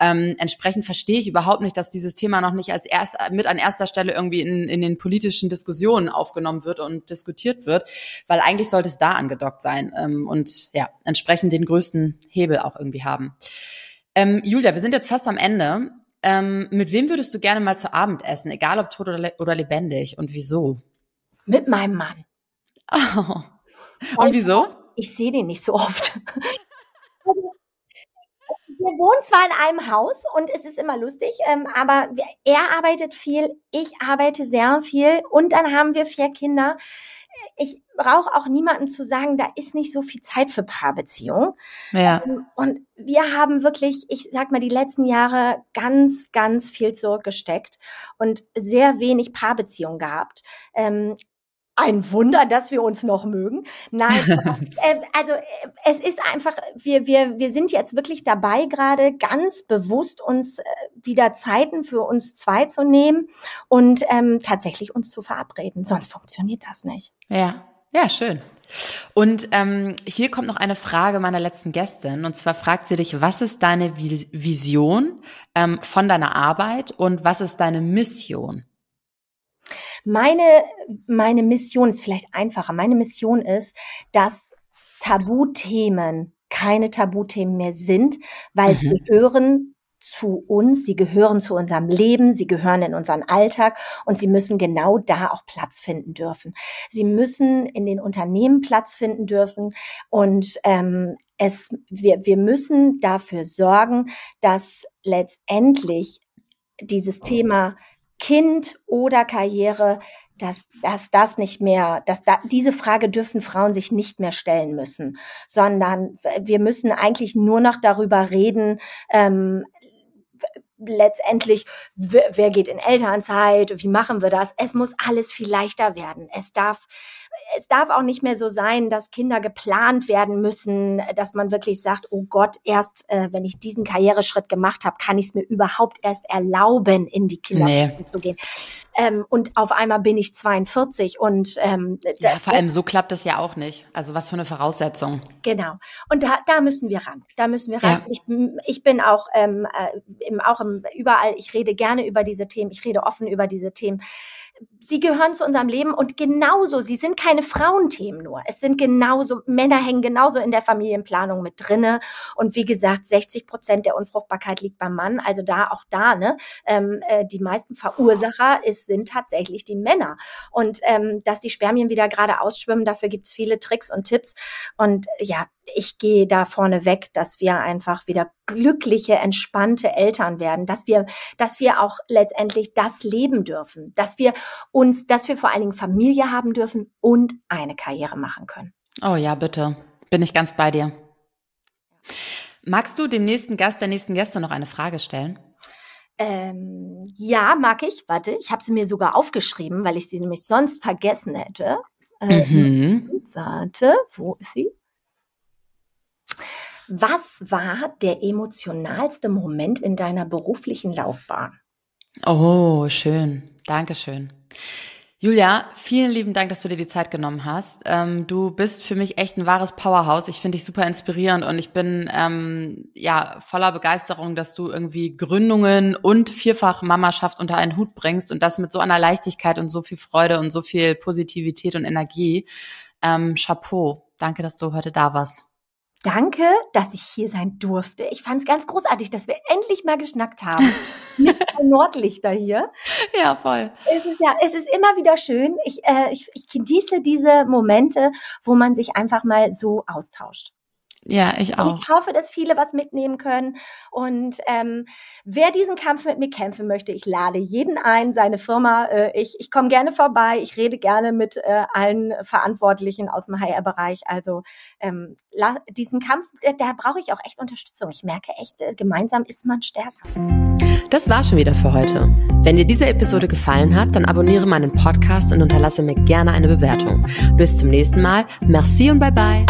Ähm, entsprechend verstehe ich überhaupt nicht, dass dieses Thema noch nicht als erst, mit an erster Stelle irgendwie in, in den politischen Diskussionen aufgenommen wird und diskutiert wird, weil eigentlich sollte es da angedockt sein ähm, und ja, entsprechend den größten Hebel auch irgendwie haben. Ähm, Julia, wir sind jetzt fast am Ende. Ähm, mit wem würdest du gerne mal zu Abend essen, egal ob tot oder, le oder lebendig und wieso? Mit meinem Mann. Oh. <laughs> Und wieso? Ich sehe den nicht so oft. <laughs> wir wohnen zwar in einem Haus und es ist immer lustig, ähm, aber er arbeitet viel, ich arbeite sehr viel und dann haben wir vier Kinder ich brauche auch niemanden zu sagen, da ist nicht so viel Zeit für Paarbeziehung. Ja. Ähm, und wir haben wirklich, ich sag mal, die letzten Jahre ganz, ganz viel zurückgesteckt und sehr wenig Paarbeziehung gehabt. Ähm, ein Wunder, dass wir uns noch mögen. Nein, <laughs> äh, also äh, es ist einfach, wir, wir, wir sind jetzt wirklich dabei, gerade ganz bewusst uns äh, wieder Zeiten für uns zwei zu nehmen und ähm, tatsächlich uns zu verabreden. Sonst funktioniert das nicht. Ja, ja, schön. Und ähm, hier kommt noch eine Frage meiner letzten Gästin. Und zwar fragt sie dich, was ist deine Vision ähm, von deiner Arbeit und was ist deine Mission? Meine, meine Mission ist vielleicht einfacher. Meine Mission ist, dass Tabuthemen keine Tabuthemen mehr sind, weil mhm. sie gehören zu uns, sie gehören zu unserem Leben, sie gehören in unseren Alltag und sie müssen genau da auch Platz finden dürfen. Sie müssen in den Unternehmen Platz finden dürfen und ähm, es, wir, wir müssen dafür sorgen, dass letztendlich dieses Thema Kind oder Karriere, dass, dass das nicht mehr, dass da, diese Frage dürfen Frauen sich nicht mehr stellen müssen, sondern wir müssen eigentlich nur noch darüber reden, ähm, letztendlich, wer, geht in Elternzeit, wie machen wir das? Es muss alles viel leichter werden. Es darf, es darf auch nicht mehr so sein, dass Kinder geplant werden müssen, dass man wirklich sagt, oh Gott, erst äh, wenn ich diesen Karriereschritt gemacht habe, kann ich es mir überhaupt erst erlauben, in die Kinder nee. zu gehen. Ähm, und auf einmal bin ich 42 und ähm, ja, vor allem so klappt das ja auch nicht. Also was für eine Voraussetzung. Genau. Und da, da müssen wir ran. Da müssen wir ran. Ja. Ich, ich bin auch ähm, äh, im, auch im, überall. Ich rede gerne über diese Themen. Ich rede offen über diese Themen sie gehören zu unserem Leben und genauso, sie sind keine Frauenthemen nur. Es sind genauso, Männer hängen genauso in der Familienplanung mit drinne. Und wie gesagt, 60 Prozent der Unfruchtbarkeit liegt beim Mann. Also da auch da, ne, ähm, äh, die meisten Verursacher ist, sind tatsächlich die Männer. Und ähm, dass die Spermien wieder gerade ausschwimmen, dafür gibt's viele Tricks und Tipps. Und ja, ich gehe da vorne weg, dass wir einfach wieder glückliche, entspannte Eltern werden, dass wir, dass wir auch letztendlich das leben dürfen, dass wir uns, dass wir vor allen Dingen Familie haben dürfen und eine Karriere machen können. Oh ja, bitte. Bin ich ganz bei dir. Magst du dem nächsten Gast, der nächsten Gäste noch eine Frage stellen? Ähm, ja, mag ich. Warte, ich habe sie mir sogar aufgeschrieben, weil ich sie nämlich sonst vergessen hätte. Ähm, mhm. Warte, wo ist sie? Was war der emotionalste Moment in deiner beruflichen Laufbahn? Oh, schön. Dankeschön. Julia, vielen lieben Dank, dass du dir die Zeit genommen hast. Ähm, du bist für mich echt ein wahres Powerhouse. Ich finde dich super inspirierend und ich bin ähm, ja voller Begeisterung, dass du irgendwie Gründungen und vierfach Mamaschaft unter einen Hut bringst und das mit so einer Leichtigkeit und so viel Freude und so viel Positivität und Energie. Ähm, Chapeau. Danke, dass du heute da warst. Danke, dass ich hier sein durfte. Ich fand es ganz großartig, dass wir endlich mal geschnackt haben. <laughs> Mit Nordlichter hier. Ja, voll. Es ist ja, es ist immer wieder schön. Ich, äh, ich, ich genieße diese Momente, wo man sich einfach mal so austauscht. Ja, ich auch. Und ich hoffe, dass viele was mitnehmen können. Und ähm, wer diesen Kampf mit mir kämpfen möchte, ich lade jeden ein, seine Firma. Äh, ich ich komme gerne vorbei. Ich rede gerne mit äh, allen Verantwortlichen aus dem HR-Bereich. Also ähm, diesen Kampf, da, da brauche ich auch echt Unterstützung. Ich merke echt, äh, gemeinsam ist man stärker. Das war schon wieder für heute. Wenn dir diese Episode gefallen hat, dann abonniere meinen Podcast und unterlasse mir gerne eine Bewertung. Bis zum nächsten Mal. Merci und bye bye.